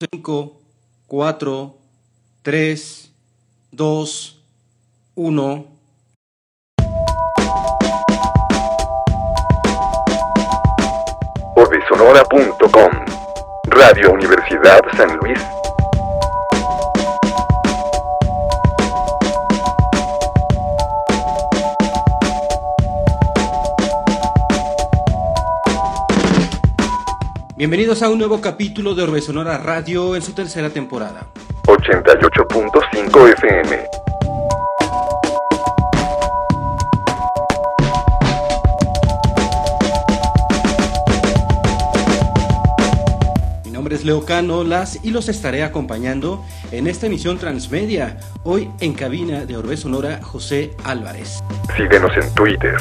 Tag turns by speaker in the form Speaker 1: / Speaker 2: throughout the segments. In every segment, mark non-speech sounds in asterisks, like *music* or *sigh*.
Speaker 1: 5, 4, 3, 2, 1.
Speaker 2: Orbisonora.com Radio Universidad San Luis
Speaker 1: Bienvenidos a un nuevo capítulo de Orbe Sonora Radio en su tercera temporada.
Speaker 2: 88.5 FM.
Speaker 1: Mi nombre es Leo Cano Las y los estaré acompañando en esta emisión transmedia. Hoy en cabina de Orbe Sonora José Álvarez.
Speaker 2: Síguenos en Twitter.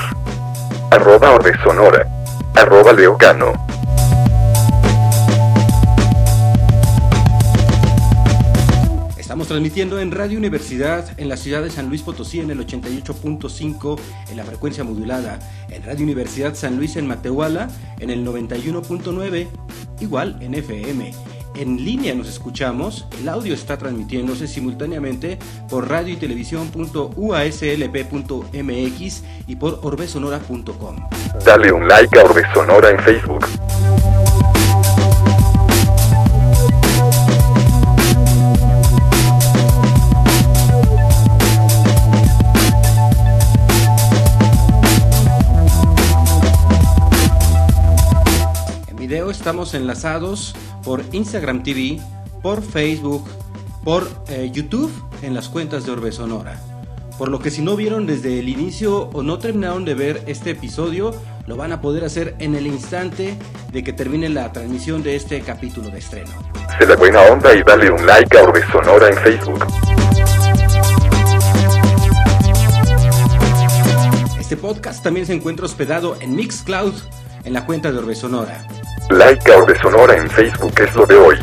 Speaker 2: Arroba Orbesonora. Arroba Leocano.
Speaker 1: Estamos transmitiendo en Radio Universidad en la ciudad de San Luis Potosí en el 88.5 en la frecuencia modulada, en Radio Universidad San Luis en Matehuala en el 91.9, igual en FM. En línea nos escuchamos, el audio está transmitiéndose simultáneamente por radio y televisión.uaslp.mx y por orbesonora.com.
Speaker 2: Dale un like a Orbesonora en Facebook.
Speaker 1: Estamos enlazados por Instagram TV, por Facebook, por eh, YouTube en las cuentas de Orbe Sonora. Por lo que si no vieron desde el inicio o no terminaron de ver este episodio, lo van a poder hacer en el instante de que termine la transmisión de este capítulo de estreno.
Speaker 2: Se la buena onda y dale un like a Orbesonora en Facebook.
Speaker 1: Este podcast también se encuentra hospedado en Mixcloud en la cuenta de Orbe Sonora.
Speaker 2: Like a Orbesonora en Facebook es lo de hoy.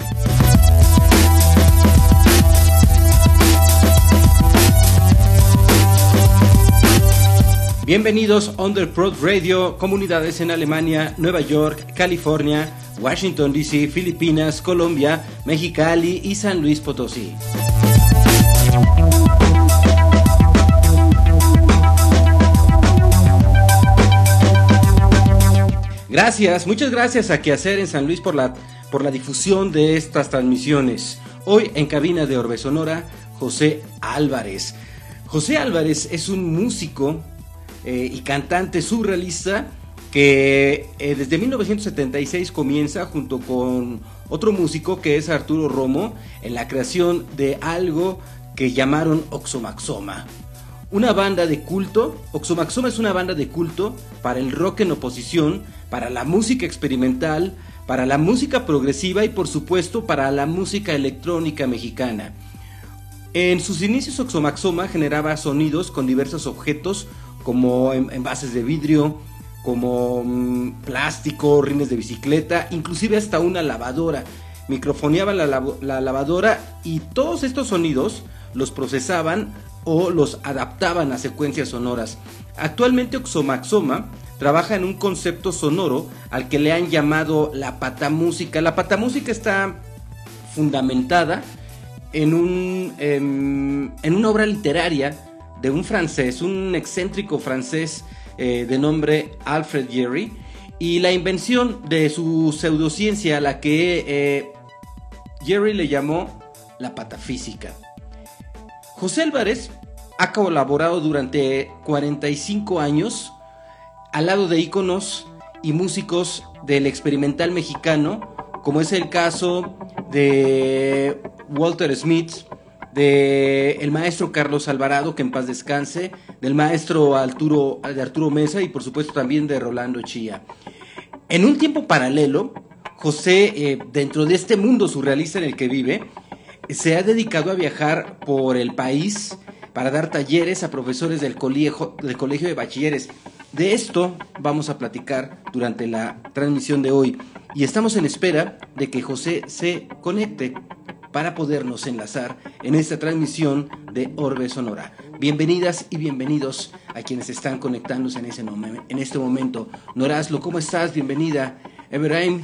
Speaker 1: Bienvenidos Underprod Radio, comunidades en Alemania, Nueva York, California, Washington DC, Filipinas, Colombia, Mexicali y San Luis Potosí. Gracias, muchas gracias a Quehacer en San Luis por la, por la difusión de estas transmisiones. Hoy en cabina de Orbe Sonora, José Álvarez. José Álvarez es un músico eh, y cantante surrealista que eh, desde 1976 comienza junto con otro músico que es Arturo Romo en la creación de algo que llamaron Oxomaxoma. Una banda de culto, Oxomaxoma es una banda de culto para el rock en oposición, para la música experimental, para la música progresiva y por supuesto para la música electrónica mexicana. En sus inicios Oxomaxoma generaba sonidos con diversos objetos como en- envases de vidrio, como mm, plástico, rines de bicicleta, inclusive hasta una lavadora. Microfoneaba la lavadora y todos estos sonidos los procesaban o los adaptaban a secuencias sonoras. Actualmente Oxomaxoma trabaja en un concepto sonoro al que le han llamado la patamúsica. La patamúsica está fundamentada en, un, em, una obra literaria de un francés, un excéntrico francés eh, de nombre Alfred Jerry, y la invención de su pseudociencia, la que eh, Jerry le llamó la patafísica. José Álvarez ha colaborado durante 45 años al lado de íconos y músicos del experimental mexicano, como es el caso de Walter Smith, de el maestro Carlos Alvarado, que en paz descanse, del maestro Arturo, de Arturo Mesa y por supuesto también de Rolando Chía. En un tiempo paralelo, José, eh, dentro de este mundo surrealista en el que vive, se ha dedicado a viajar por el país para dar talleres a profesores del colegio, del colegio de bachilleres. De esto vamos a platicar durante la transmisión de hoy y estamos en espera de que José se conecte para podernos enlazar en esta transmisión de Orbe Sonora. Bienvenidas y bienvenidos a quienes están conectándose en, ese en este momento. Norazlo, ¿cómo estás? Bienvenida. Eberaim,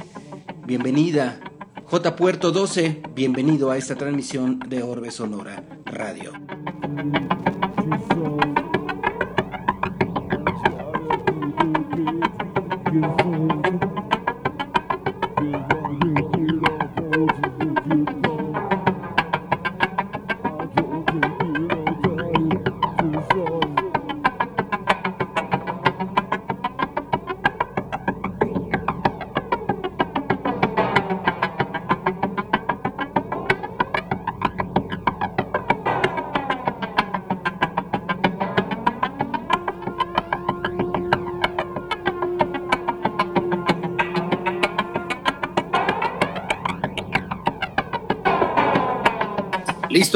Speaker 1: bienvenida. J Puerto 12, bienvenido a esta transmisión de Orbe Sonora Radio.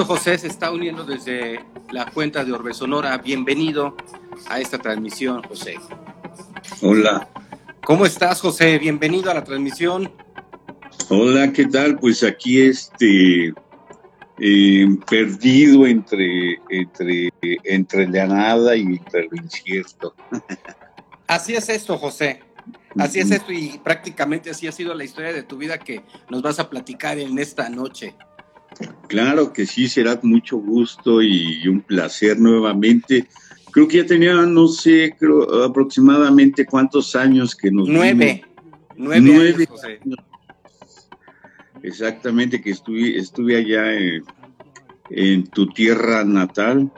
Speaker 1: José se está uniendo desde la cuenta de Orbe Sonora. Bienvenido a esta transmisión, José.
Speaker 3: Hola.
Speaker 1: ¿Cómo estás, José? Bienvenido a la transmisión.
Speaker 3: Hola, ¿qué tal? Pues aquí este eh, perdido entre, entre, entre la nada y entre lo incierto. *laughs*
Speaker 1: Así es esto, José. Así es esto y prácticamente así ha sido la historia de tu vida que nos vas a platicar en esta noche.
Speaker 3: Claro que sí, será mucho gusto y un placer nuevamente. Creo que ya tenía, no sé, creo aproximadamente cuántos años que nos
Speaker 1: Nueve. Nueve, años,
Speaker 3: Exactamente, que estuve, estuve allá en, tu tierra natal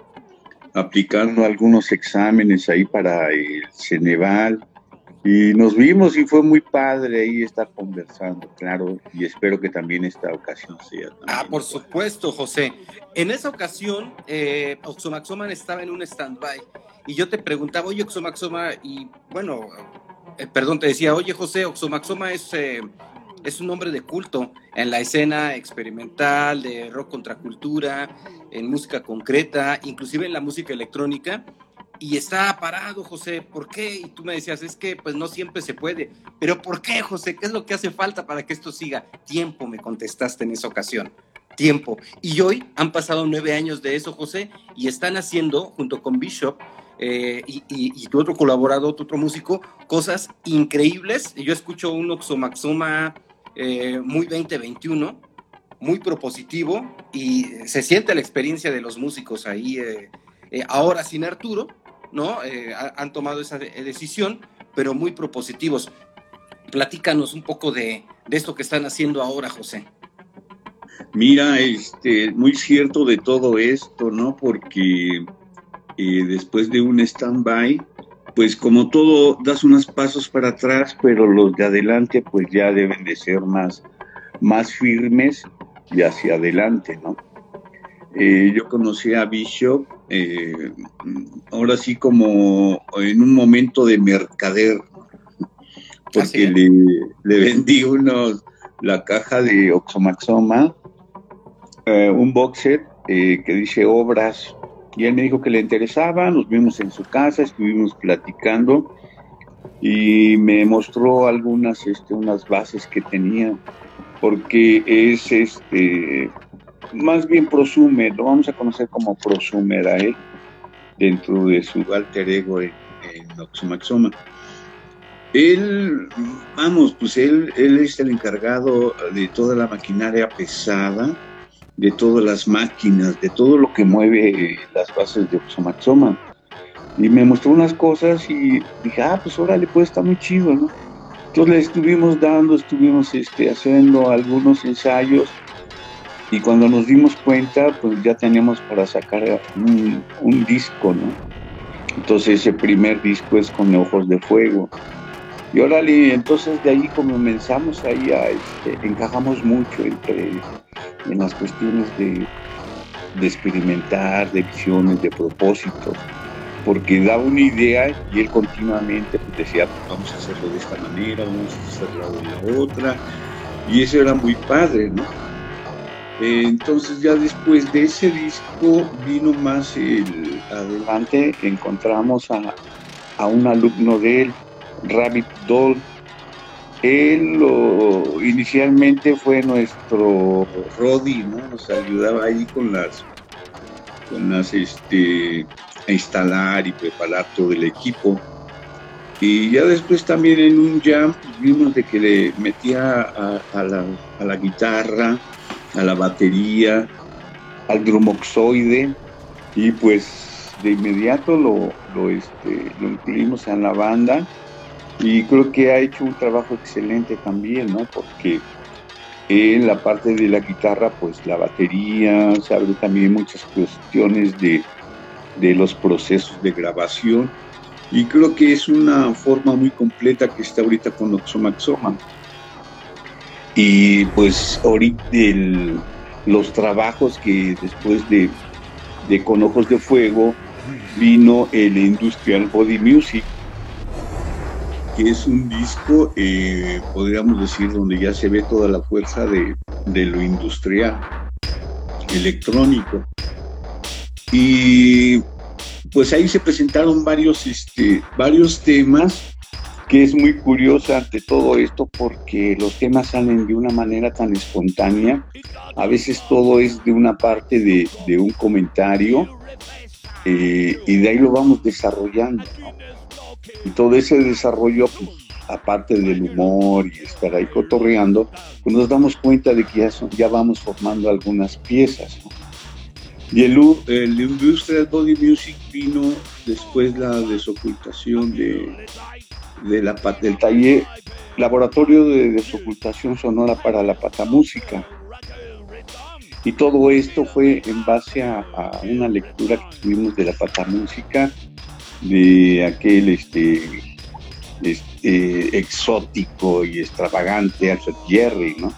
Speaker 3: aplicando algunos exámenes ahí para el Ceneval y nos vimos y fue muy padre ahí estar conversando, claro, y espero que también esta ocasión sea.
Speaker 1: Ah, por supuesto, José. En esa ocasión, eh, Oxomaxoman estaba en un stand-by y yo te preguntaba, oye, Oxomaxoma, y bueno, eh, perdón, te decía, oye, José, Oxomaxoma es, eh, es un hombre de culto en la escena experimental, de rock contracultura, en música concreta, inclusive en la música electrónica y está parado, José, ¿por qué? Y tú me decías, es que pues no siempre se puede. Pero ¿por qué, José? ¿Qué es lo que hace falta para que esto siga? Tiempo, me contestaste en esa ocasión. Tiempo. Y hoy han pasado nueve años de eso, José, y están haciendo, junto con Bishop eh, y, tu otro colaborador, tu otro músico, cosas increíbles. Yo escucho un Oxomaxoma eh, muy 2021, muy propositivo, y se siente la experiencia de los músicos ahí. Eh, ahora sin Arturo, ¿no? Eh, han tomado esa decisión, pero muy propositivos. Platícanos un poco de, esto que están haciendo ahora, José.
Speaker 3: Mira, este, muy cierto de todo esto, ¿no? Porque eh, después de un stand-by, pues como todo, das unos pasos para atrás, pero los de adelante pues ya deben de ser más, más firmes y hacia adelante, ¿no? Eh, yo conocí a Bishop eh, ahora sí como en un momento de mercader, porque le, vendí unos, la caja de Oxomaxoma, eh, un box set que dice obras, y él me dijo que le interesaba, nos vimos en su casa, estuvimos platicando y me mostró algunas, este, unas bases que tenía, porque es este más bien prosume, lo vamos a conocer como prosumer a él, dentro de su alter ego en, Oxomaxoma. Él, vamos, pues él, él es el encargado de toda la maquinaria pesada, de todas las máquinas, de todo lo que mueve las bases de Oxomaxoma. Y me mostró unas cosas y dije, ah, pues órale, pues está muy chido, ¿no? Entonces le estuvimos dando, estuvimos este, haciendo algunos ensayos y cuando nos dimos cuenta, pues ya teníamos para sacar un, disco, ¿no? Entonces ese primer disco es con Ojos de Fuego. Y órale, entonces de ahí comenzamos ahí a, este, encajamos mucho entre, en las cuestiones de, de experimentar, de visiones, de propósitos, porque daba una idea y él continuamente pues, decía, vamos a hacerlo de esta manera, vamos a hacerlo de la otra, y eso era muy padre, ¿no? Entonces ya después de ese disco vino más el adelante, encontramos a, un alumno de él, Rabbit Doll. Él inicialmente fue nuestro Roddy, ¿no? Nos ayudaba ahí con las, con las, este, a instalar y preparar todo el equipo. Y ya después también en un jam pues, vimos de que le metía a, la, guitarra, a la batería, al drumoxoide y pues de inmediato lo, este, lo incluimos en la banda y creo que ha hecho un trabajo excelente también, ¿no? Porque en la parte de la guitarra, pues la batería, se abre también muchas cuestiones de, de los procesos de grabación y creo que es una forma muy completa que está ahorita con Oxomaxoma. Y pues ahorita los trabajos que después de, de Con Ojos de Fuego vino el Industrial Body Music, que es un disco, eh, podríamos decir, donde ya se ve toda la fuerza de, de lo industrial, electrónico. Y pues ahí se presentaron varios, este, varios temas, que es muy curioso ante todo esto porque los temas salen de una manera tan espontánea. A veces todo es de una parte de, un comentario eh, y de ahí lo vamos desarrollando. Y todo ese desarrollo, pues, aparte del humor y estar ahí cotorreando, pues nos damos cuenta de que ya, ya vamos formando algunas piezas. ¿no? Y el, el Industrial Body Music vino después la desocultación de, de la, del taller, laboratorio de desocultación sonora para la patamúsica. Y todo esto fue en base a, una lectura que tuvimos de la patamúsica, de aquel este, este exótico y extravagante Alfred Jerry, ¿no?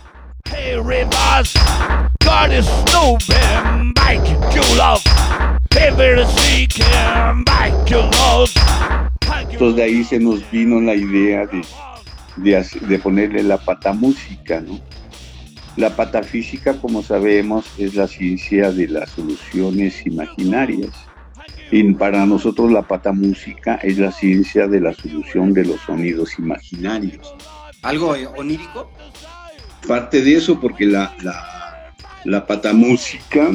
Speaker 3: Entonces de ahí se nos vino la idea de, de, ponerle la patamúsica, ¿no? La patafísica, como sabemos, es la ciencia de las soluciones imaginarias. Y para nosotros la patamúsica es la ciencia de la solución de los sonidos imaginarios.
Speaker 1: ¿Algo onírico?
Speaker 3: Parte de eso, porque la, la patamúsica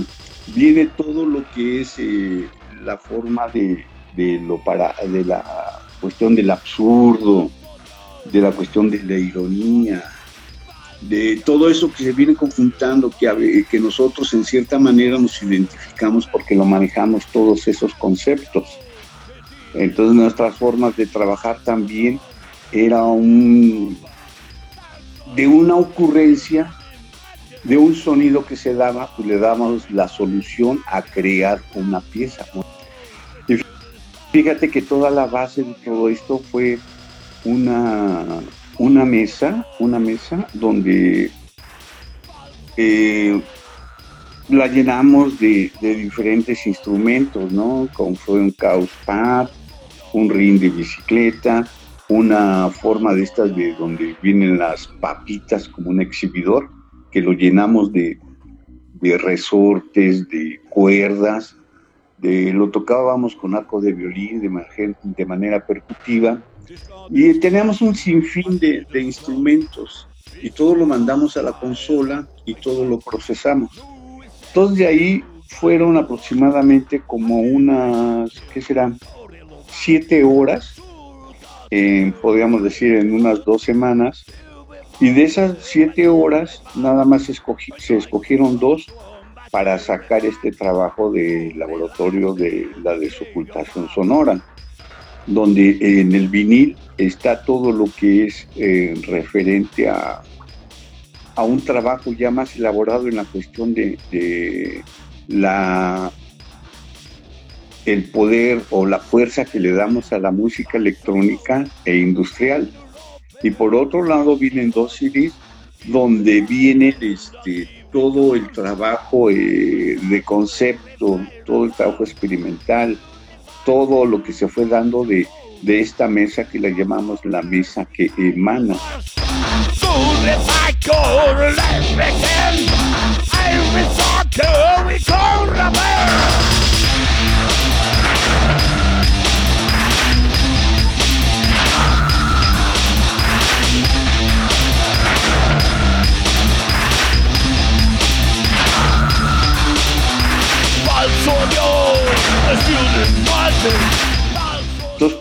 Speaker 3: viene todo lo que es eh, la forma de, lo para, de la cuestión del absurdo, de la cuestión de la ironía, de todo eso que se viene conjuntando, que, que nosotros en cierta manera nos identificamos porque lo manejamos todos esos conceptos. Entonces nuestras formas de trabajar también era un de una ocurrencia de un sonido que se daba, pues le damos la solución a crear una pieza. Y fíjate que toda la base de todo esto fue una, una mesa, una mesa donde eh, la llenamos de, diferentes instrumentos, ¿no? Como fue un caos pad, un ring de bicicleta, una forma de estas de donde vienen las papitas como un exhibidor que lo llenamos de, resortes, de cuerdas, de, lo tocábamos con arco de violín de, de manera percutiva y teníamos un sinfín de, de instrumentos y todo lo mandamos a la consola y todo lo procesamos. Entonces de ahí fueron aproximadamente como unas, ¿qué serán? Siete horas, podríamos decir en unas dos semanas, y de esas siete horas, nada más se escogieron dos para sacar este trabajo de laboratorio de la desocultación sonora, donde en el vinil está todo lo que es eh, referente a, a un trabajo ya más elaborado en la cuestión de, de la el poder o la fuerza que le damos a la música electrónica e industrial y por otro lado vienen dos CDs donde viene este, todo el trabajo eh, de concepto, todo el trabajo experimental, todo lo que se fue dando de, de esta mesa que la llamamos la mesa que emana.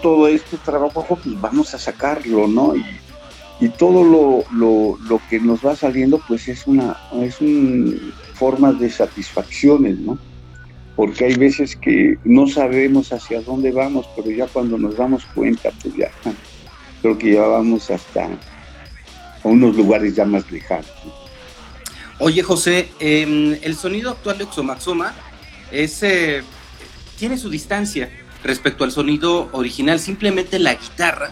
Speaker 3: Todo este trabajo, pues vamos a sacarlo, ¿no? Y, todo lo, que nos va saliendo, pues es una, es un forma de satisfacciones, ¿no? Porque hay veces que no sabemos hacia dónde vamos, pero ya cuando nos damos cuenta, pues ya creo que ya vamos hasta unos lugares ya más lejanos.
Speaker 1: Oye, José, em, el sonido actual de Oxomaxoma es, eh, tiene su distancia respecto al sonido original. Simplemente la guitarra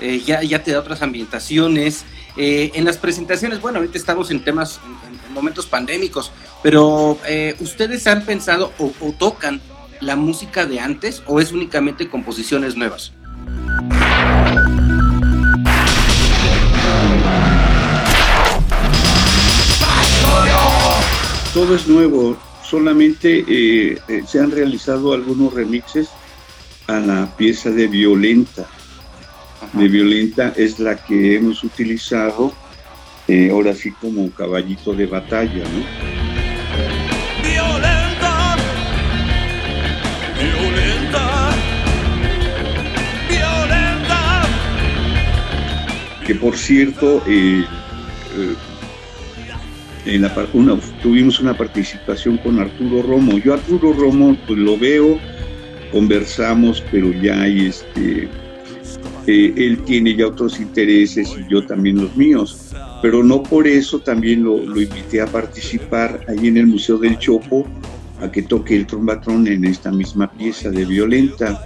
Speaker 1: eh, ya, ya te da otras ambientaciones. Eh, en las presentaciones, bueno, ahorita estamos en temas, en, momentos pandémicos, pero ¿ustedes han pensado o, o tocan la música de antes o es únicamente composiciones nuevas?
Speaker 3: todo es nuevo, solamente eh, eh, se han realizado algunos remixes a la pieza de Violenta. De Violenta es la que hemos utilizado eh, ahora sí como caballito de batalla, ¿no? Violenta, violenta, violenta. Que por cierto, una, tuvimos una participación con Arturo Romo. Yo Arturo Romo pues, lo veo, conversamos, pero ya este, eh, él tiene ya otros intereses y yo también los míos. Pero no por eso también lo, invité a participar ahí en el Museo del Chopo a que toque el trombatrón en esta misma pieza de Violenta.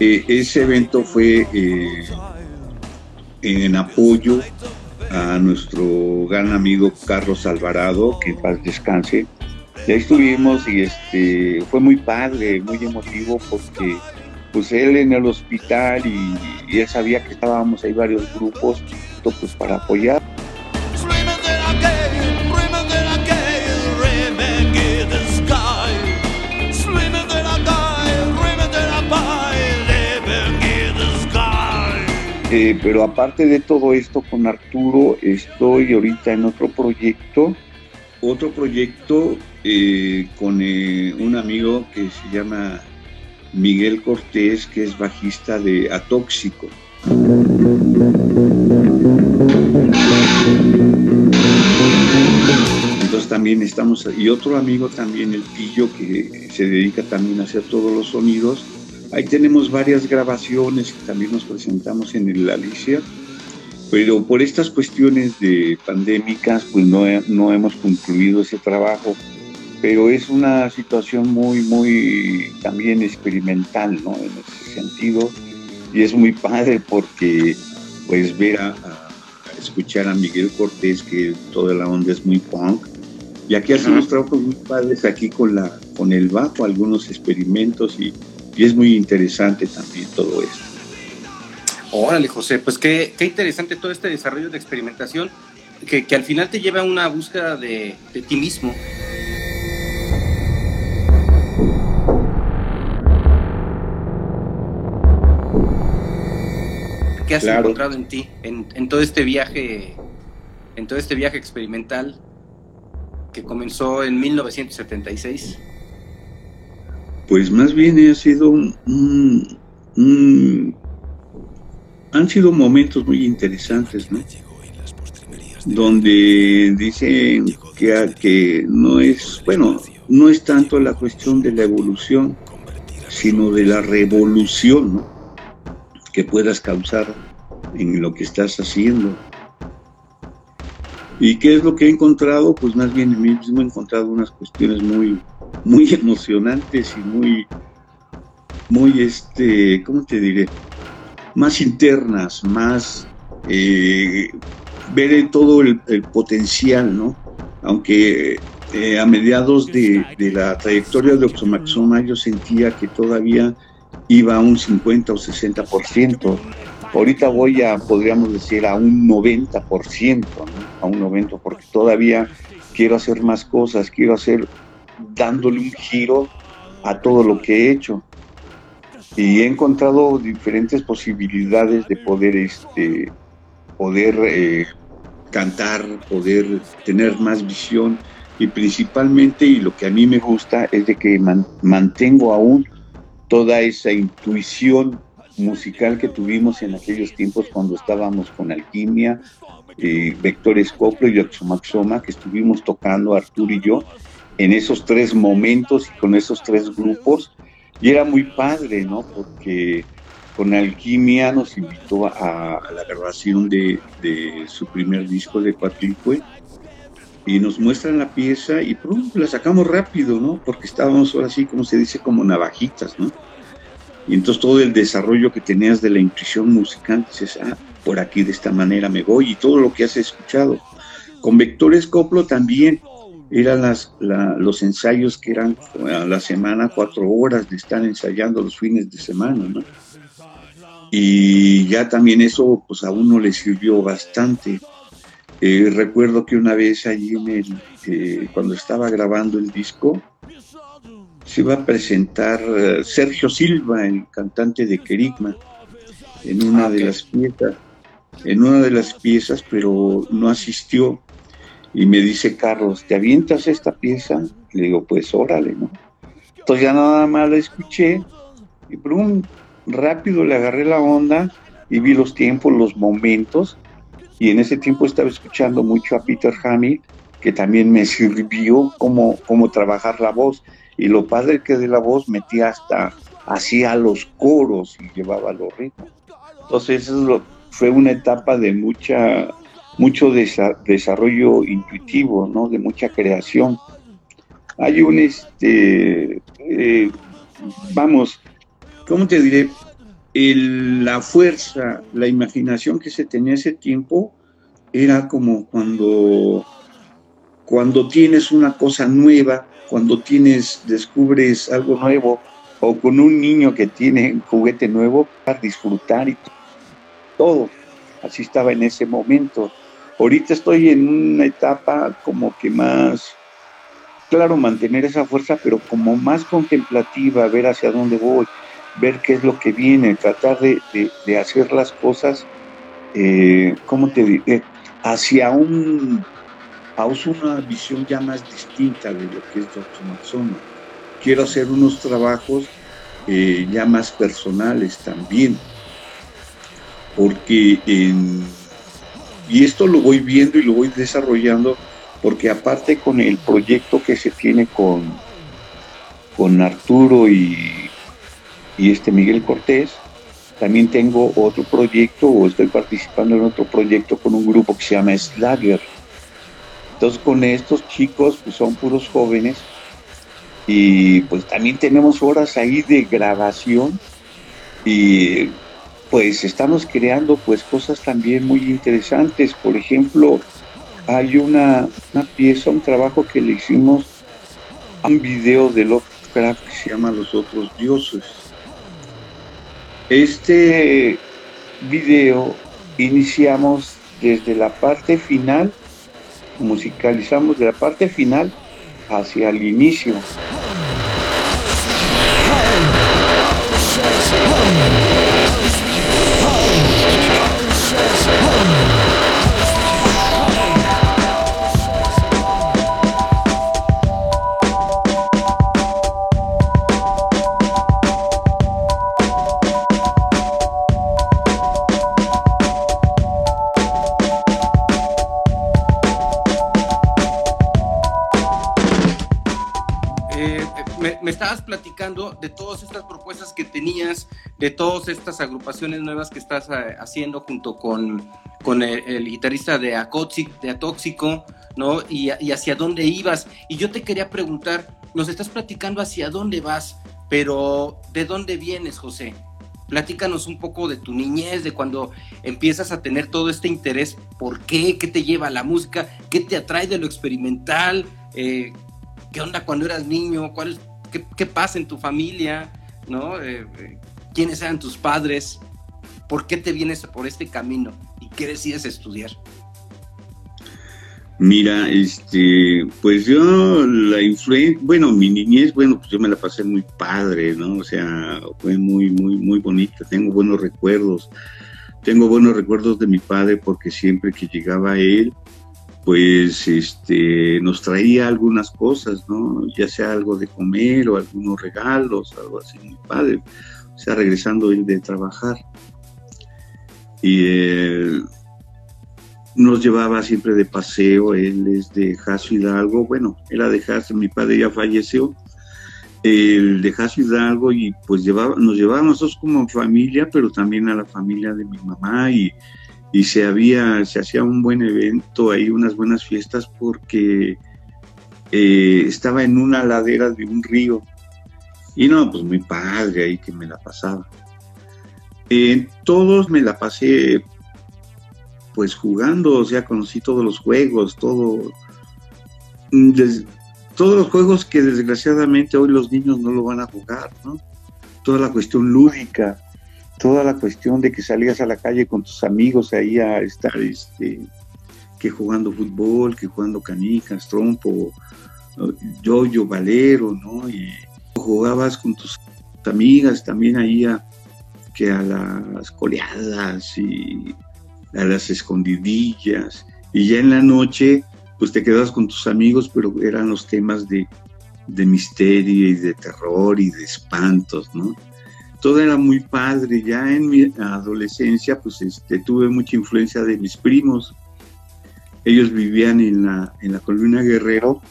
Speaker 3: Eh, ese evento fue eh, en apoyo a nuestro gran amigo Carlos Alvarado, que en paz descanse. Ya estuvimos y este fue muy padre, muy emotivo porque pues él en el hospital y, y él sabía que estábamos ahí varios grupos pues para apoyar. Eh, pero aparte de todo esto con Arturo, estoy ahorita en otro proyecto, otro proyecto eh, con eh, un amigo que se llama Miguel Cortés, que es bajista de Atóxico. Entonces también estamos, y otro amigo también, el Pillo, que se dedica también a hacer todos los sonidos Ahí tenemos varias grabaciones que también nos presentamos en el Alicia, pero por estas cuestiones de pandémicas, pues no, no hemos concluido ese trabajo, pero es una situación muy, muy también experimental, ¿no? En ese sentido, y es muy padre porque, pues, ver a, escuchar a Miguel Cortés, que toda la onda es muy punk, y aquí hacemos trabajos muy padres aquí con, la, con el bajo, algunos experimentos y y es muy interesante también todo esto.
Speaker 1: Órale, José, pues qué, qué interesante todo este desarrollo de experimentación que, que, al final te lleva a una búsqueda de, de ti mismo. ¿Qué has encontrado en ti, en, en, todo este viaje, en todo este viaje experimental que comenzó en 1976?
Speaker 3: pues más bien ha sido un, han sido momentos muy interesantes, ¿no? Donde dicen que, que no es, bueno, no es tanto la cuestión de la evolución, sino de la revolución, ¿no? Que puedas causar en lo que estás haciendo. ¿Y qué es lo que he encontrado? Pues más bien en mí mismo he encontrado unas cuestiones muy, muy emocionantes y muy, muy, este, ¿cómo te diré? Más internas, más eh, ver todo el, potencial, ¿no? Aunque eh, a mediados de, la trayectoria de Oxomaxoma yo sentía que todavía iba a un 50 o 60%. Ahorita voy a, podríamos decir, a un 90%, ¿no? a un 90%, porque todavía quiero hacer más cosas, quiero hacer dándole un giro a todo lo que he hecho. Y he encontrado diferentes posibilidades de poder, este, poder eh, cantar, poder tener más visión y principalmente, y lo que a mí me gusta, es de que mantengo aún toda esa intuición musical que tuvimos en aquellos tiempos cuando estábamos con Alquimia, eh, Vectores Coplo y Oxomaxoma, que estuvimos tocando Arturo y yo en esos tres momentos y con esos tres grupos. Y era muy padre, ¿no? Porque con Alquimia nos invitó a, la grabación de, su primer disco de Cuatlicue y nos muestran la pieza y la sacamos rápido, ¿no? Porque estábamos ahora sí, como se dice, como navajitas, ¿no? Y entonces todo el desarrollo que tenías de la intuición musical, dices, ah, por aquí de esta manera me voy y todo lo que has escuchado. Con Vectores Coplo también eran las, los ensayos que eran a la semana cuatro horas de estar ensayando los fines de semana, ¿no? Y ya también eso pues a uno le sirvió bastante. Eh, recuerdo que una vez allí en el, eh, cuando estaba grabando el disco, se iba a presentar eh, Sergio Silva, el cantante de Kerigma, en una de las piezas, en una de las piezas, pero no asistió. Y me dice Carlos, ¿te avientas esta pieza? Le digo, pues órale, ¿no? Entonces ya nada más la escuché y un rápido le agarré la onda y vi los tiempos, los momentos. Y en ese tiempo estaba escuchando mucho a Peter Hamill, que también me sirvió como, como trabajar la voz. Y lo padre que de la voz metía hasta hacía los coros y llevaba los ritmos. Entonces eso fue una etapa de mucha mucho desarrollo intuitivo, ¿no? De mucha creación. Hay un, este, eh, vamos, ¿cómo te diré? la fuerza, la imaginación que se tenía ese tiempo era como cuando, cuando tienes una cosa nueva, cuando tienes, descubres algo nuevo, o con un niño que tiene un juguete nuevo, para disfrutar y todo. Así estaba en ese momento. Ahorita estoy en una etapa como que más, claro, mantener esa fuerza, pero como más contemplativa, ver hacia dónde voy, ver qué es lo que viene, tratar de, hacer las cosas, eh, ¿cómo te diré? Hacia un, a una visión ya más distinta de lo que es Doctor Maxona. Quiero hacer unos trabajos eh, ya más personales también, porque en y esto lo voy viendo y lo voy desarrollando porque aparte con el proyecto que se tiene con, con Arturo y, y este Miguel Cortés, también tengo otro proyecto o estoy participando en otro proyecto con un grupo que se llama Slagger. Entonces con estos chicos, pues son puros jóvenes, y pues también tenemos horas ahí de grabación y pues estamos creando pues cosas también muy interesantes. Por ejemplo, hay una, pieza, un trabajo que le hicimos a un video de Lovecraft que se llama Los otros dioses. Este video iniciamos desde la parte final, musicalizamos de la parte final hacia el inicio.
Speaker 1: De todas estas propuestas que tenías, de todas estas agrupaciones nuevas que estás eh, haciendo junto con, con el, guitarrista de, de Atóxico, ¿no? Y, hacia dónde ibas. Y yo te quería preguntar, nos estás platicando hacia dónde vas, pero ¿de dónde vienes, José? Platícanos un poco de tu niñez, de cuando empiezas a tener todo este interés. ¿Por qué? ¿Qué te lleva a la música? ¿Qué te atrae de lo experimental? Eh, ¿Qué onda cuando eras niño? ¿Cuál qué, pasa en tu familia, ¿no? Eh, eh, ¿Quiénes eran tus padres? ¿Por qué te vienes por este camino? ¿Y qué decides estudiar?
Speaker 3: Mira, este, pues yo la influencia, bueno, mi niñez, bueno, pues yo me la pasé muy padre, ¿no? O sea, fue muy, muy, muy bonita. Tengo buenos recuerdos. Tengo buenos recuerdos de mi padre porque siempre que llegaba él, pues este, nos traía algunas cosas, ¿no? Ya sea algo de comer o algunos regalos, algo así, mi padre. o sea, regresando él de trabajar. Y él nos llevaba siempre de paseo, él es de Jaso Hidalgo, bueno, era de Jaso, mi padre ya falleció, el de Jaso Hidalgo y pues llevaba, nos llevaba nosotros como familia, pero también a la familia de mi mamá y, y se había, se hacía un buen evento ahí, unas buenas fiestas porque eh, estaba en una ladera de un río y no, pues mi padre ahí que me la pasaba. En todos me la pasé pues jugando, o sea, conocí todos los juegos, todo, todos los juegos que desgraciadamente hoy los niños no lo van a jugar, ¿no? Toda la cuestión lúdica, toda la cuestión de que salías a la calle con tus amigos ahí a estar, este, que jugando fútbol, que jugando canicas, trompo, yo-yo, valero, ¿no? Y jugabas con tus amigas también ahí a, que a las coleadas y a las escondidillas. Y ya en la noche, pues te quedabas con tus amigos, pero eran los temas de, de misterio y de terror y de espantos, ¿no? Todo era muy padre. Ya en mi adolescencia, pues este, tuve mucha influencia de mis primos. Ellos vivían en la, en la colonia Guerrero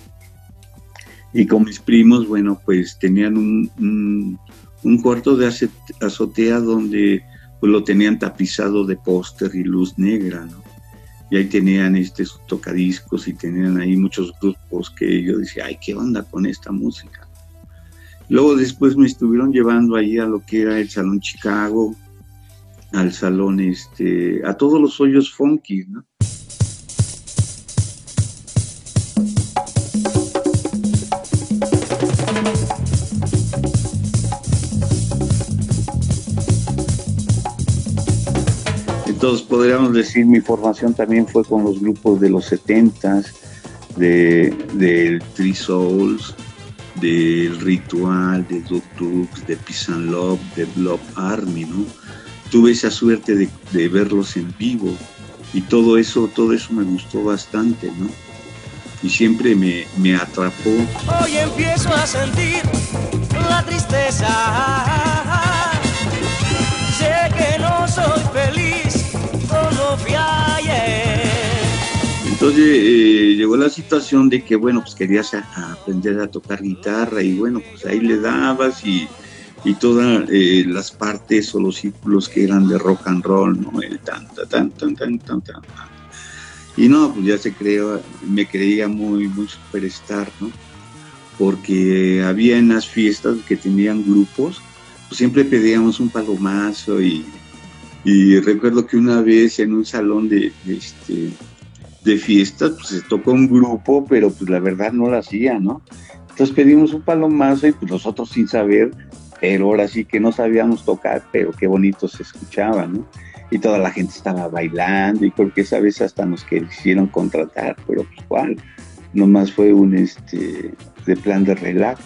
Speaker 3: y con mis primos, bueno, pues tenían un, un cuarto de azotea donde pues lo tenían tapizado de póster y luz negra, ¿no? Y ahí tenían este, tocadiscos y tenían ahí muchos grupos que yo decía, ay, ¿qué onda con esta música? Luego después me estuvieron llevando ahí a lo que era el Salón Chicago, al salón, este, a todos los hoyos funky, ¿no? Entonces podríamos decir mi formación también fue con los grupos de los 70s, del de, Three Souls, del Ritual, de Duk de Peace and Love, de Blob Army, ¿no? Tuve esa suerte de, verlos en vivo y todo eso, todo eso me gustó bastante, ¿no? Y siempre me, me atrapó.
Speaker 4: Hoy empiezo a sentir la tristeza. Sé que no soy feliz
Speaker 3: entonces eh, llegó la situación de que, bueno, pues querías aprender a tocar guitarra y bueno, pues ahí le dabas y, todas eh, las partes o los círculos que eran de rock and roll, ¿no? El tan, tan, tan, tan, tan, tan, Y no, pues ya se creó, me creía muy, muy superstar, ¿no? Porque había en las fiestas que tenían grupos, pues siempre pedíamos un palomazo y y recuerdo que una vez en un salón de, este, de fiestas, pues se tocó un grupo, pero pues la verdad no lo hacía, ¿no? Entonces pedimos un palomazo y pues nosotros sin saber, pero ahora sí que no sabíamos tocar, pero qué bonito se escuchaba, ¿no? Y toda la gente estaba bailando y creo que esa vez hasta nos quisieron contratar, pero pues cuál, nomás fue un este de plan de relajo.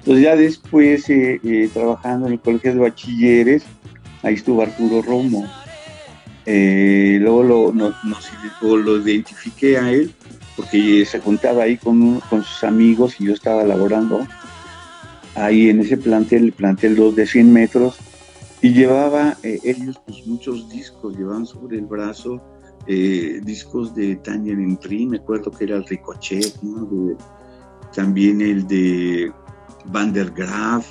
Speaker 3: Entonces ya después eh, eh, trabajando en el colegio de bachilleres, ahí estuvo Arturo Romo. Eh, luego lo, identifiqué a él porque se juntaba ahí con, sus amigos y yo estaba laborando ahí en ese plantel, el plantel 2 de 100 metros, y llevaba eh, ellos pues, muchos discos, llevaban sobre el brazo eh, discos de Tanya Tree, me acuerdo que era el Ricochet, también el de Van der Graaf,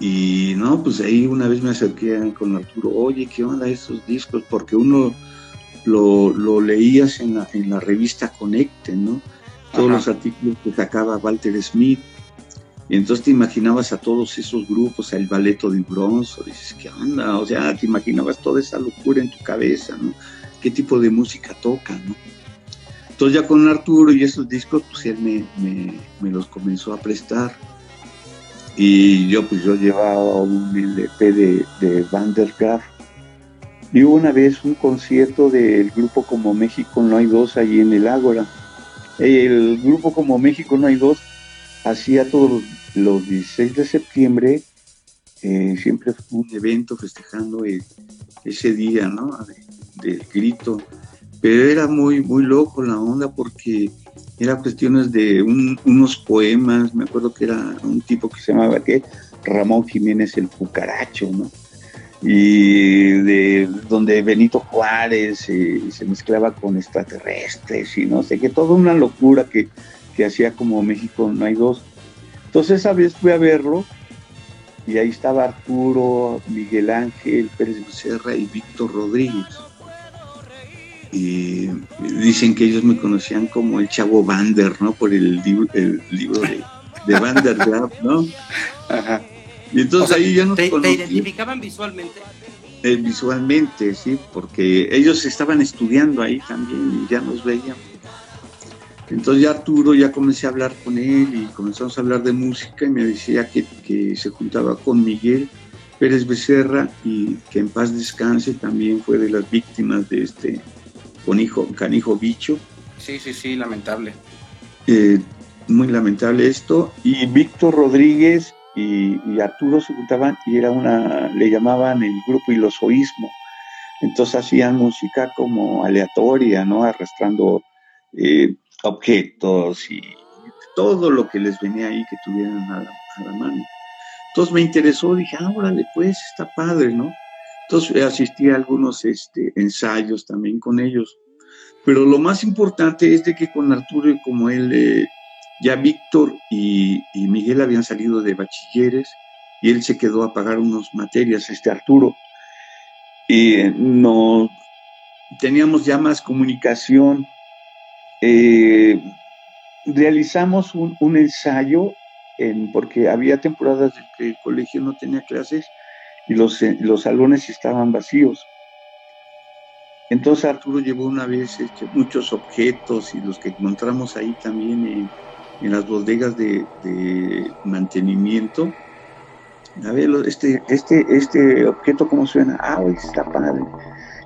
Speaker 3: y no, pues ahí una vez me acerqué con Arturo, oye, ¿qué onda estos discos? Porque uno lo, lo leías en la, en la revista Conecte, ¿no? Todos los artículos que sacaba Walter Smith. Y entonces te imaginabas a todos esos grupos, el balleto de bronzo, dices, ¿qué onda? O sea, te imaginabas toda esa locura en tu cabeza, ¿no? ¿Qué tipo de música toca, no? Entonces ya con Arturo y esos discos, pues él me, me, me los comenzó a prestar y yo pues yo llevaba un LP de, de. Y hubo una vez un concierto del grupo Como México No hay dos allí en el Ágora. El grupo Como México No hay dos hacía todos los, 16 de septiembre, eh, siempre un evento festejando ese día, ¿no? del grito. Pero era muy, muy loco la onda porque era cuestiones de unos poemas, me acuerdo que era un tipo que se llamaba ¿qué? Ramón Jiménez el Cucaracho, ¿no? Y de donde Benito Juárez eh, se mezclaba con extraterrestres y no sé qué, toda una locura que, que hacía como México no hay dos. Entonces esa vez fui a verlo y ahí estaba Arturo, Miguel Ángel, Pérez Becerra y Víctor Rodríguez. Y dicen que ellos me conocían como el Chavo Bander, ¿no? Por el, libro, el libro de, de Bander, ¿no?
Speaker 1: Ajá.
Speaker 3: Y entonces ahí ya nos
Speaker 1: ¿te, ¿Te identificaban visualmente?
Speaker 3: Eh, visualmente, sí, porque ellos estaban estudiando ahí también y ya nos veían. Entonces ya Arturo, ya comencé a hablar con él y comenzamos a hablar de música y me decía que, que se juntaba con Miguel Pérez Becerra y que en paz descanse también fue de las víctimas de este canijo, canijo bicho.
Speaker 1: Sí, sí, sí, lamentable.
Speaker 3: Eh, muy lamentable esto. Y Víctor Rodríguez y, y Arturo se juntaban y era una, le llamaban el grupo Ilosoísmo. Entonces hacían música como aleatoria, ¿no? Arrastrando eh, objetos y todo lo que les venía ahí que tuvieran a la, a la mano. Entonces me interesó, dije, ah, órale, pues está padre, ¿no? Entonces asistí a algunos este, ensayos también con ellos. Pero lo más importante es de que con Arturo y como él, eh, ya Víctor y, y, Miguel habían salido de bachilleres y él se quedó a pagar unas materias, este Arturo. Y no teníamos ya más comunicación. Eh, realizamos un, un ensayo en, porque había temporadas que el colegio no tenía clases y los, los salones estaban vacíos. Entonces Arturo llevó una vez este, muchos objetos y los que encontramos ahí también en, en las bodegas de, mantenimiento. A ver, este, este, este objeto, ¿cómo suena? Ah, está padre.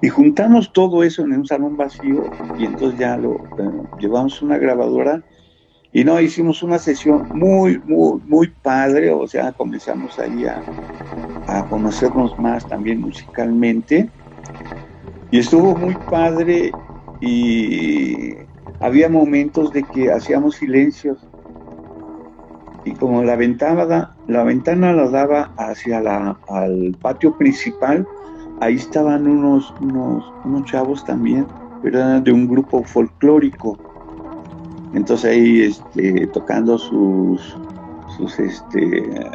Speaker 3: Y juntamos todo eso en un salón vacío y entonces ya lo eh, llevamos una grabadora y no, hicimos una sesión muy, muy, muy padre, o sea, comenzamos ahí a, conocernos más también musicalmente. Y estuvo muy padre y había momentos de que hacíamos silencios. Y como la ventana, la ventana la daba hacia la, al patio principal, ahí estaban unos, unos, unos chavos también, pero eran de un grupo folclórico entonces ahí este, tocando sus, sus, este,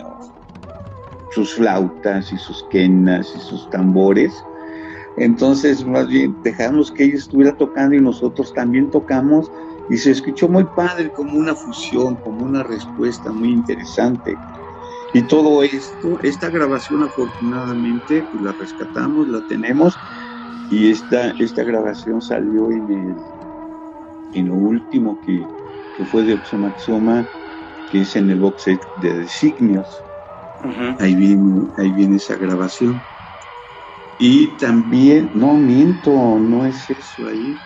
Speaker 3: sus flautas y sus quenas y sus tambores. Entonces, más bien, dejamos que ella estuviera tocando y nosotros también tocamos y se escuchó muy padre, como una fusión, como una respuesta muy interesante. Y todo esto, esta grabación afortunadamente, pues la rescatamos, la tenemos y esta, esta grabación salió en el en lo último que, que fue de Oxomaxoma, que es en el box set de Designios. Uh -huh. ahí, viene, ahí viene esa grabación. Y también, no miento, no es eso ahí.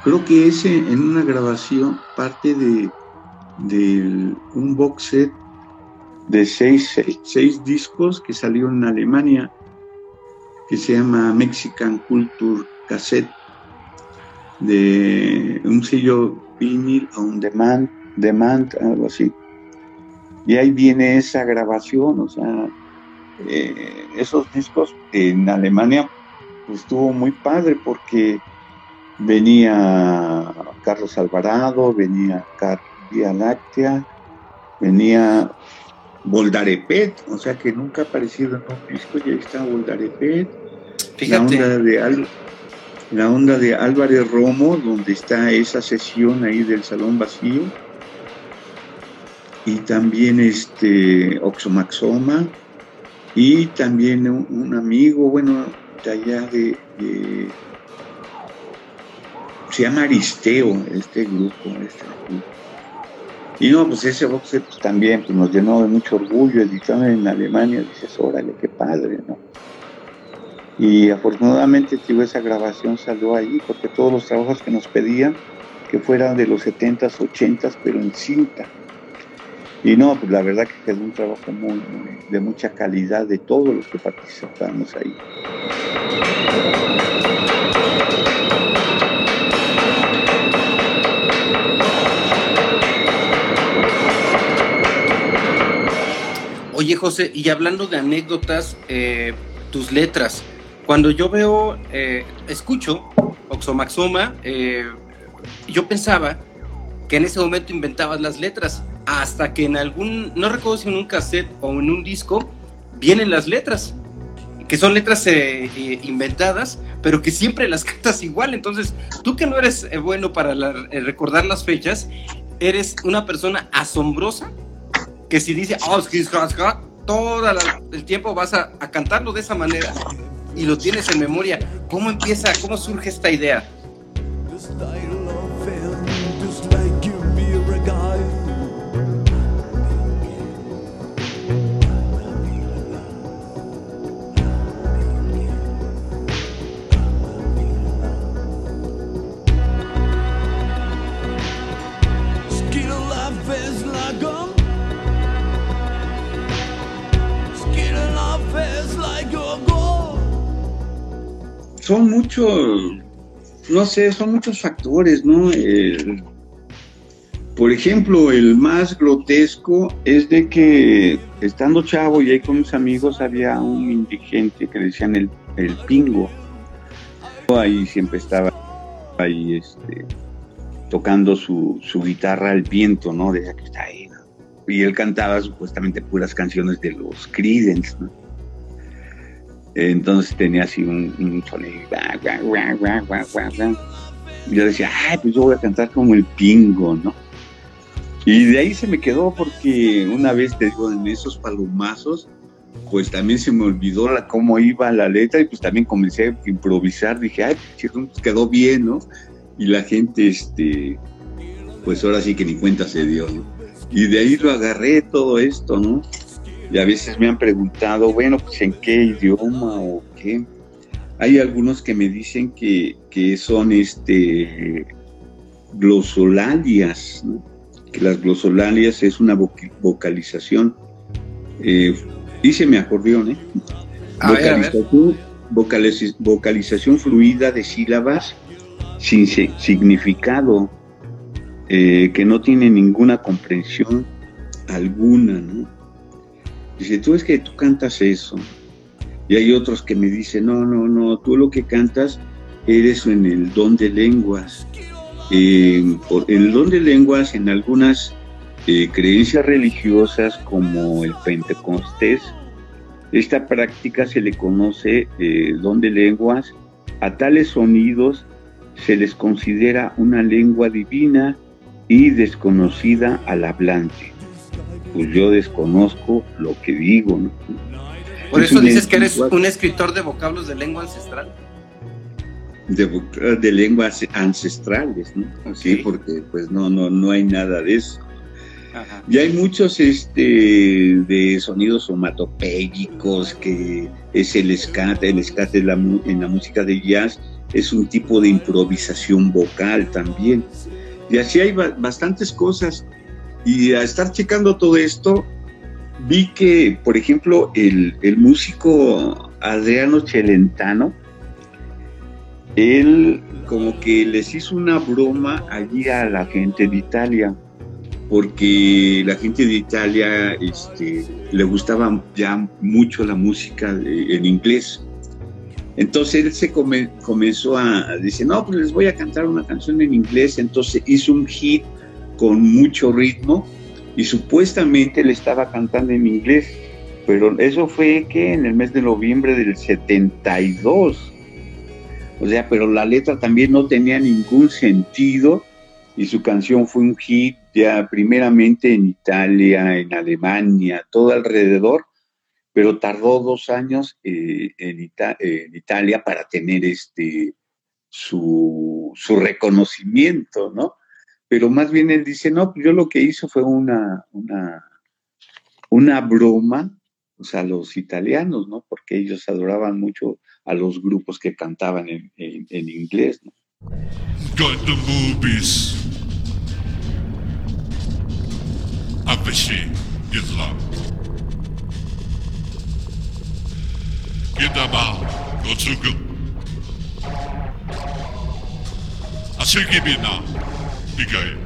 Speaker 3: Creo que ese en una grabación parte de, de un box set de seis, seis, seis discos que salió en Alemania, que se llama Mexican Culture Cassette de un sello vinil on demand, demand, algo así. Y ahí viene esa grabación, o sea, eh, esos discos en Alemania pues estuvo muy padre porque venía Carlos Alvarado, venía Vía Láctea, venía Voldarepet, o sea que nunca ha aparecido en un disco y ahí está Voldarepet, la onda de algo la onda de Álvarez Romo, donde está esa sesión ahí del Salón Vacío, y también este Oxomaxoma, y también un, amigo, bueno, de allá de, se llama Aristeo, este grupo, este grupo. Y no, pues ese box pues, también pues, nos llenó de mucho orgullo, editado en Alemania, dices, órale, qué padre, ¿no? Y afortunadamente tío, esa grabación salió ahí porque todos los trabajos que nos pedían que fueran de los 70s, 80s, pero en cinta. Y no, pues la verdad que quedó un trabajo muy, muy, de mucha calidad de todos los que participamos ahí.
Speaker 1: Oye, José, y hablando de anécdotas, eh, tus letras, cuando yo veo, eh, escucho Oxomaxoma, eh, yo pensaba que en ese momento inventabas las letras, hasta que en algún, no recuerdo si en un cassette o en un disco, vienen las letras, que son letras eh, eh, inventadas, pero que siempre las *laughs* cantas igual. Entonces, tú que no eres eh, bueno para la- eh, recordar las fechas, eres una persona asombrosa que si dice, oh, es que es jas, jas", todo la- el tiempo vas a, a cantarlo de esa manera y lo tienes en memoria. ¿Cómo empieza, cómo surge esta idea?
Speaker 3: Son muchos, no sé, son muchos factores, ¿no? El- por ejemplo, el más grotesco es de que estando chavo y ahí con mis amigos había un indigente que le decían el, el pingo. Ahí siempre estaba ahí este, tocando su, su guitarra al viento, ¿no? Decía que está ahí. Y él cantaba supuestamente puras canciones de los Creedence, ¿no? Entonces tenía así un, un sonido. yo decía, ay, pues yo voy a cantar como el pingo, ¿no? Y de ahí se me quedó porque una vez, te digo, en esos palomazos, pues también se me olvidó la, cómo iba la letra y pues también comencé a improvisar. Dije, ay, pues quedó bien, ¿no? Y la gente, este, pues ahora sí que ni cuenta se dio, ¿no? Y de ahí lo agarré todo esto, ¿no? Y a veces me han preguntado, bueno, pues en qué idioma o qué. Hay algunos que me dicen que, que son este glosolalias, ¿no? que las glosolalias es una voc- vocalización. Eh, hice mi acordeón, ¿eh?
Speaker 1: A ver, a ver.
Speaker 3: vocalización, vocaliz- vocalización fluida de sílabas sin si- significado, eh, que no tiene ninguna comprensión alguna, ¿no? Dice, tú es que tú cantas eso. Y hay otros que me dicen, no, no, no, tú lo que cantas eres en el don de lenguas. Eh, por el don de lenguas en algunas eh, creencias religiosas como el Pentecostés, esta práctica se le conoce eh, don de lenguas. A tales sonidos se les considera una lengua divina y desconocida al hablante. Pues yo desconozco lo que digo, ¿no?
Speaker 1: Por
Speaker 3: Es
Speaker 1: eso dices que eres un escritor de vocablos de lengua ancestral.
Speaker 3: de, de lenguas ancestrales, ¿no? Sí, porque pues no, no, no hay nada de eso.
Speaker 1: Ajá.
Speaker 3: Y hay muchos este, de sonidos omatopéyicos, que es el scat, el scat en la, en la música de jazz es un tipo de improvisación vocal también. Y así hay ba- bastantes cosas. Y a estar checando todo esto, vi que, por ejemplo, el, el músico Adriano Celentano, él como que les hizo una broma allí a la gente de Italia porque la gente de Italia este, le gustaba ya mucho la música en inglés. Entonces él se come- comenzó a decir, no, pues les voy a cantar una canción en inglés. Entonces hizo un hit con mucho ritmo y supuestamente le estaba cantando en inglés. Pero eso fue que en el mes de noviembre del 72. O sea, pero la letra también no tenía ningún sentido y su canción fue un hit ya primeramente en Italia, en Alemania, todo alrededor, pero tardó dos años eh, en, en Italia para tener este su, su reconocimiento, ¿no? Pero más bien él dice, no, yo lo que hizo fue una, una, una broma, o sea, los italianos, ¿no? Porque ellos adoraban mucho a los grupos que cantaban en, en- inglés, ¿no?
Speaker 5: Got movies. Apache Begin.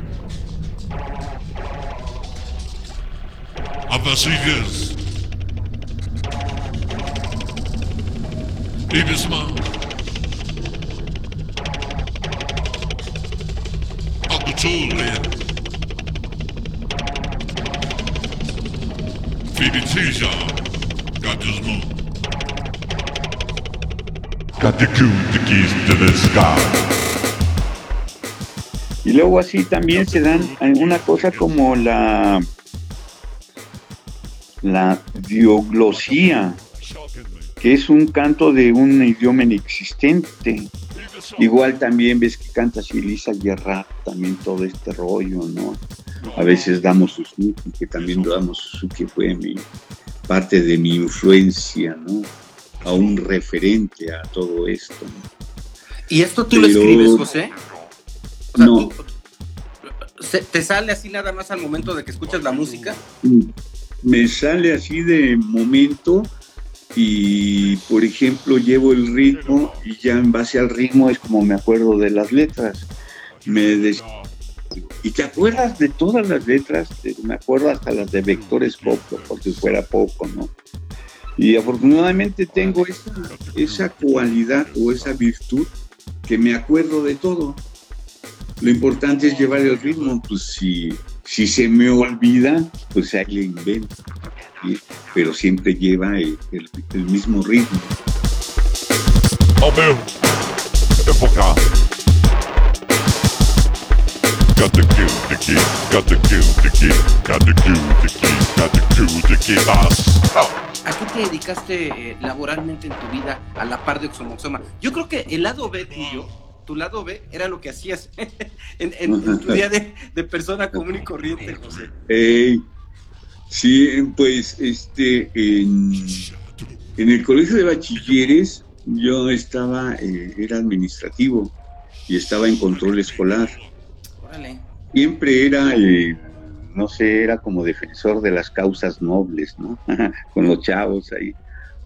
Speaker 5: Aber Sieges. Jedes Mal. Auf der Schule. Für Got the cool to keys to the sky.
Speaker 3: Y luego así también se dan una cosa como la la dioglosía, que es un canto de un idioma inexistente. Igual también ves que canta así Lisa Guerra, también todo este rollo, ¿no? A veces damos Suzuki, que también damos Suzuki fue mi parte de mi influencia, ¿no? A un referente a todo esto. ¿no?
Speaker 1: ¿Y esto tú lo escribes, José? Sea,
Speaker 3: No.
Speaker 1: tú- ¿Te sale así nada más al momento de que escuchas la música?
Speaker 3: me sale así de momento y por ejemplo llevo el ritmo y ya en base al ritmo es como me acuerdo de las letras. Me des- y te acuerdas de todas las letras, me acuerdo hasta las de vectores poco, porque fuera poco, ¿no? Y afortunadamente tengo esa, esa cualidad o esa virtud que me acuerdo de todo. Lo importante es llevar el ritmo, pues si, si se me olvida, pues ahí le invento. Pero siempre lleva el, el- mismo ritmo.
Speaker 5: Abel. Época. Got the.
Speaker 1: ¿A qué te dedicaste eh, laboralmente en tu vida a la par de Oxomoxoma? Yo creo que el lado B tuyo, tu lado B, era lo que hacías *laughs* en, en- en tu día de, de persona común y corriente, José.
Speaker 3: Sí, pues este, en, en el colegio de bachilleres yo estaba, eh, era administrativo y estaba en control escolar.
Speaker 1: Órale.
Speaker 3: siempre era, eh, no sé, era como defensor de las causas nobles, ¿no? *laughs* Con los chavos ahí.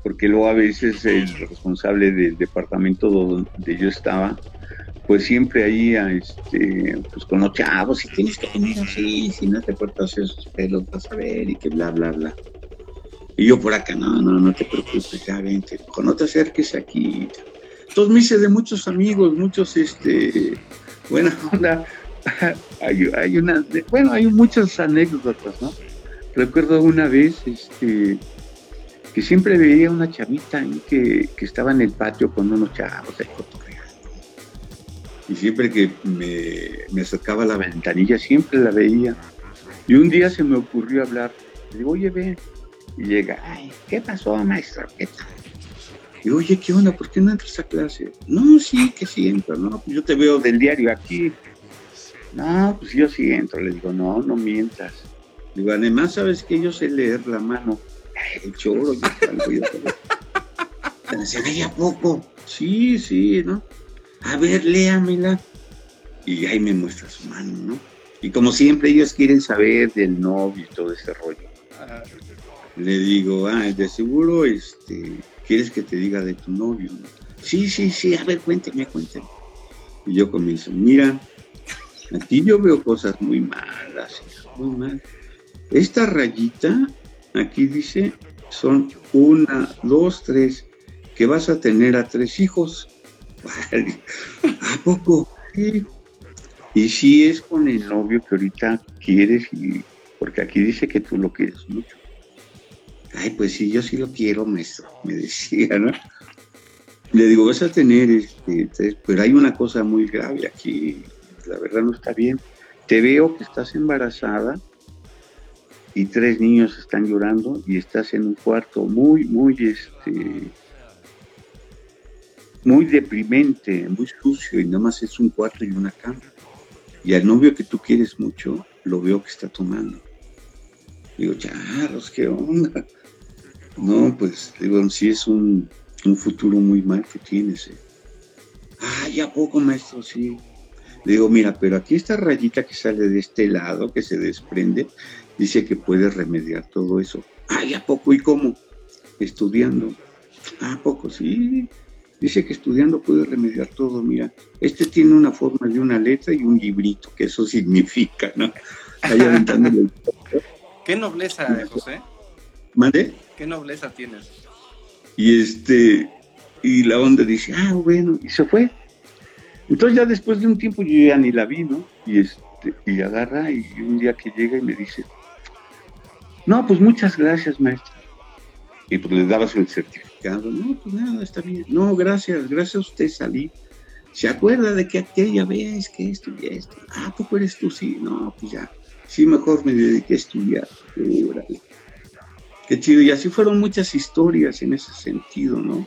Speaker 3: Porque luego a veces el responsable del departamento donde yo estaba, pues siempre ahí, a, este, pues con los chavos, y tienes que venir así, si no te cortas esos pelos, vas a ver, y que bla, bla, bla. Y yo por acá, no, no, no te preocupes, ya vente, no te acerques aquí. Entonces me hice de muchos amigos, muchos, este, buena *laughs* onda, hay, hay una, bueno, hay muchas anécdotas, ¿no? Recuerdo una vez, este, que siempre veía una chavita que, que estaba en el patio con unos chavos ahí cotorreando. Y siempre que me, me acercaba a la ventanilla, siempre la veía. Y un día se me ocurrió hablar. Le digo, oye, ven. Y llega, ay, ¿qué pasó, maestro? ¿Qué tal? Y oye, ¿qué onda? ¿Por qué no entras a clase? No, sí, que sí entro, ¿no? Pues yo te veo del diario aquí. No, pues yo sí entro. Le digo, no, no mientas. Digo, además, ¿sabes que Yo sé leer la mano. El choro, yo salgo y veía poco. Sí, sí, ¿no? A ver, léamela. Y ahí me muestra su mano, ¿no? Y como siempre, ellos quieren saber del novio y todo ese rollo. Le digo, ah, de seguro, este, ¿quieres que te diga de tu novio? no? Sí, sí, sí, a ver, cuénteme, cuénteme. Y yo comienzo, mira, aquí yo veo cosas muy malas, muy mal. Esta rayita, aquí dice, son una, dos, tres, que vas a tener a tres hijos. ¿A poco? Sí. Y si es con el novio que ahorita quieres, y, porque aquí dice que tú lo quieres mucho. Ay, pues sí, yo sí lo quiero, maestro, me decía, ¿no? Le digo, vas a tener, este, tres, pero hay una cosa muy grave aquí, la verdad no está bien. Te veo que estás embarazada y tres niños están llorando y estás en un cuarto muy, muy, este, muy deprimente, muy sucio y nada más es un cuarto y una cama. Y al novio que tú quieres mucho, lo veo que está tomando. Digo, charros, ¿qué onda? No, pues, digo, sí es un, un futuro muy mal que tienes. eh. Ay, ¿a poco, maestro? Sí. Digo, mira, pero aquí esta rayita que sale de este lado, que se desprende, dice que puede remediar todo eso. Ay, ¿a poco? ¿Y cómo? Estudiando. ¿A poco? Sí. Dice que estudiando puede remediar todo. Mira, este tiene una forma de una letra y un librito, que eso *laughs* significa, ¿no? Ahí aventándole el- *laughs*
Speaker 1: Qué nobleza, eh, José.
Speaker 3: ¿Mande?
Speaker 1: Qué nobleza tienes.
Speaker 3: Y este, Y la onda dice, ah, bueno, y se fue. Entonces ya después de un tiempo yo ya ni la vi, ¿no? Y, este, y agarra y un día que llega y me dice, no, pues muchas gracias, maestra. Y pues le dabas el certificado. No, pues nada, está bien. No, gracias, gracias a usted salí. ¿Se acuerda de que aquella vez que esto y esto? Ah, poco eres tú, sí. No, pues ya. Sí, mejor me dediqué a estudiar. Qué chido. Y así fueron muchas historias en ese sentido, ¿no?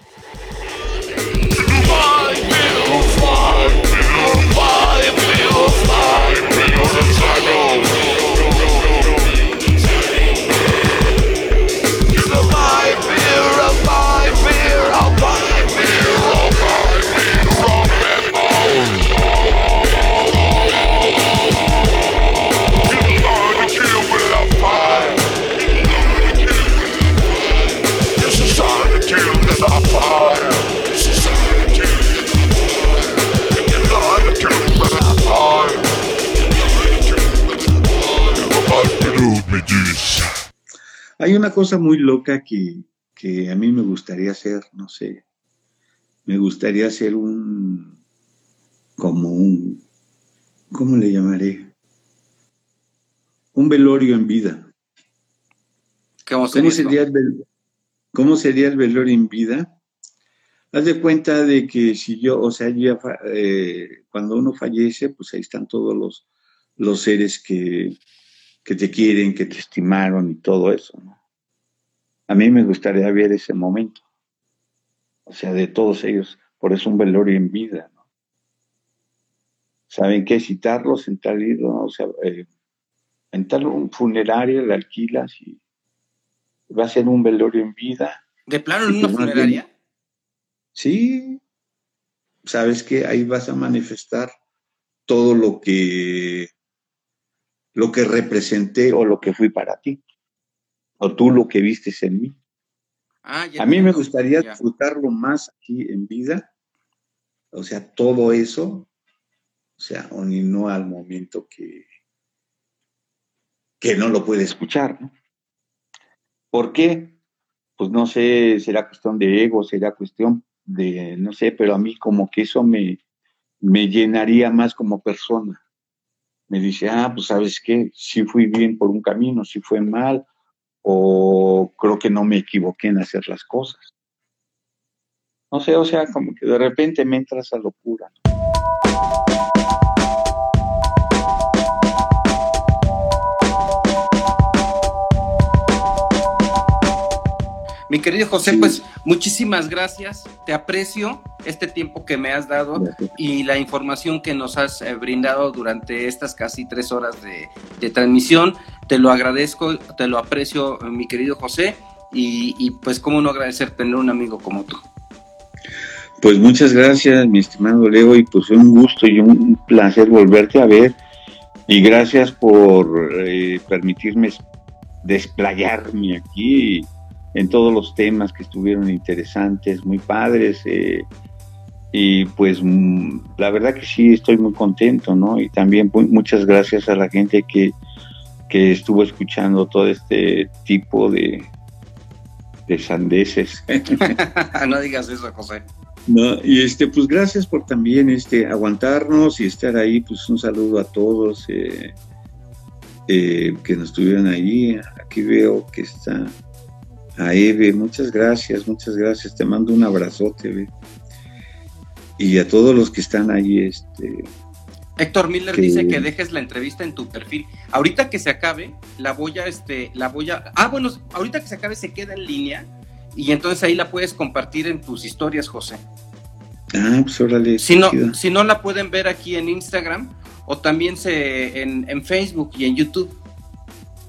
Speaker 3: Cosa muy loca que, que a mí me gustaría hacer, no sé, me gustaría hacer un, como un, ¿cómo le llamaré? Un velorio en vida.
Speaker 1: ¿Cómo
Speaker 3: ¿Cómo
Speaker 1: sería,
Speaker 3: el, vel- ¿Cómo sería el velorio en vida? Haz de cuenta de que si yo, o sea, yo eh, cuando uno fallece, pues ahí están todos los, los seres que, que te quieren, que te estimaron y todo eso, ¿no? A mí me gustaría ver ese momento. O sea, de todos ellos. Por eso un velorio en vida, ¿no? ¿Saben qué? Citarlos en tal, ¿no? o sea, eh, en tal un funerario, le alquilas y va a ser un velorio en vida.
Speaker 1: ¿De plano en una funeraria?
Speaker 3: Sí, sabes que ahí vas a manifestar todo lo que lo que representé o lo que fui para ti, o tú lo que vistes en mí.
Speaker 1: Ah,
Speaker 3: A mí me gustaría
Speaker 1: Ya.
Speaker 3: disfrutarlo más aquí en vida, o sea, todo eso, o sea, o ni no al momento que, que no lo puede escuchar, ¿no? ¿Por qué? Pues no sé, será cuestión de ego, será cuestión de, no sé, pero a mí como que eso me, me llenaría más como persona. Me dice, ah, pues sabes qué, si fui bien por un camino, si fue mal, o creo que no me equivoqué en hacer las cosas. No sé, o sea, como que de repente me entra esa locura.
Speaker 1: Mi querido José,
Speaker 3: Sí.
Speaker 1: pues muchísimas gracias. Te aprecio este tiempo que me has dado y la información que nos has eh, brindado durante estas casi tres horas de, de transmisión. Te lo agradezco, te lo aprecio, eh, mi querido José. Y, y, pues, cómo no agradecer tener un amigo como tú.
Speaker 3: Pues muchas gracias, mi estimado Leo, y pues un gusto y un placer volverte a ver. Y gracias por eh, permitirme desplayarme aquí en todos los temas que estuvieron interesantes, muy padres. eh, y pues mm, la verdad que sí, estoy muy contento, ¿no? Y también mu- muchas gracias a la gente que, que estuvo escuchando todo este tipo de, de sandeces. *laughs* *laughs*
Speaker 1: no digas eso, José.
Speaker 3: No, y este, pues gracias por también este, aguantarnos y estar ahí. Pues un saludo a todos eh, eh, que nos estuvieron ahí. Aquí veo que está a Eve. Muchas gracias, muchas gracias. Te mando un abrazote, Eve. Y a todos los que están ahí, este,
Speaker 1: Héctor Miller
Speaker 3: Que-
Speaker 1: dice que dejes la entrevista en tu perfil. Ahorita que se acabe, la voy a, este, la voy a. Ah, bueno, ahorita que se acabe se queda en línea y entonces ahí la puedes compartir en tus historias, José.
Speaker 3: ah, pues órale.
Speaker 1: Si no, si no la pueden ver aquí en Instagram o también se en, en Facebook y en YouTube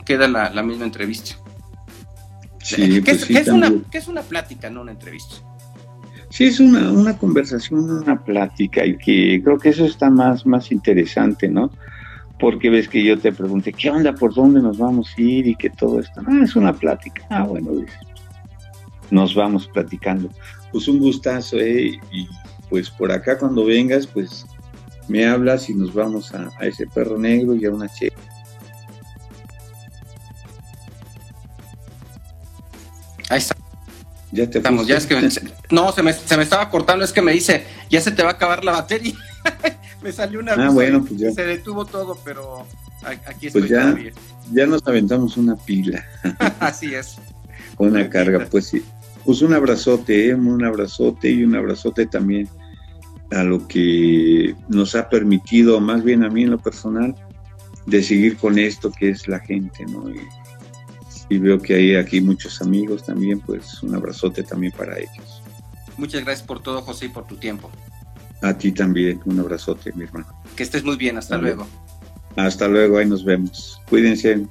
Speaker 1: queda la, la misma entrevista.
Speaker 3: Sí,
Speaker 1: que,
Speaker 3: pues
Speaker 1: es,
Speaker 3: sí,
Speaker 1: que es una,
Speaker 3: también.
Speaker 1: que es una plática, no una entrevista.
Speaker 3: Sí, es una, una conversación, una plática y que creo que eso está más, más interesante, ¿no? Porque ves que yo te pregunté, ¿qué onda? ¿Por dónde nos vamos a ir? Y que todo esto. Ah, es una plática. Ah, bueno, dices, nos vamos platicando. Pues un gustazo, ¿eh? Y pues por acá cuando vengas, pues me hablas y nos vamos a, a ese perro negro y a una che.
Speaker 1: Ahí está.
Speaker 3: Ya te
Speaker 1: Estamos,
Speaker 3: fuiste.
Speaker 1: ya es que se- no, se me, se me estaba cortando, es que me dice, ya se te va a acabar la batería. *laughs* me salió una
Speaker 3: Ah, bueno, pues ya.
Speaker 1: se detuvo todo, pero aquí estoy
Speaker 3: Pues ya.
Speaker 1: todavía.
Speaker 3: Ya nos aventamos una pila, *laughs*
Speaker 1: Así es. *laughs*
Speaker 3: una
Speaker 1: Una
Speaker 3: carga, pues sí. Pues un abrazote, ¿eh? un abrazote y un abrazote también a lo que nos ha permitido, más bien a mí en lo personal, de seguir con esto que es la gente, ¿no? Y, y veo que hay aquí muchos amigos también, pues un abrazote también para ellos.
Speaker 1: Muchas gracias por todo, José, y por tu tiempo.
Speaker 3: A ti también, un abrazote, mi hermano.
Speaker 1: Que estés muy bien, hasta luego.
Speaker 3: Hasta luego, ahí nos vemos. Cuídense.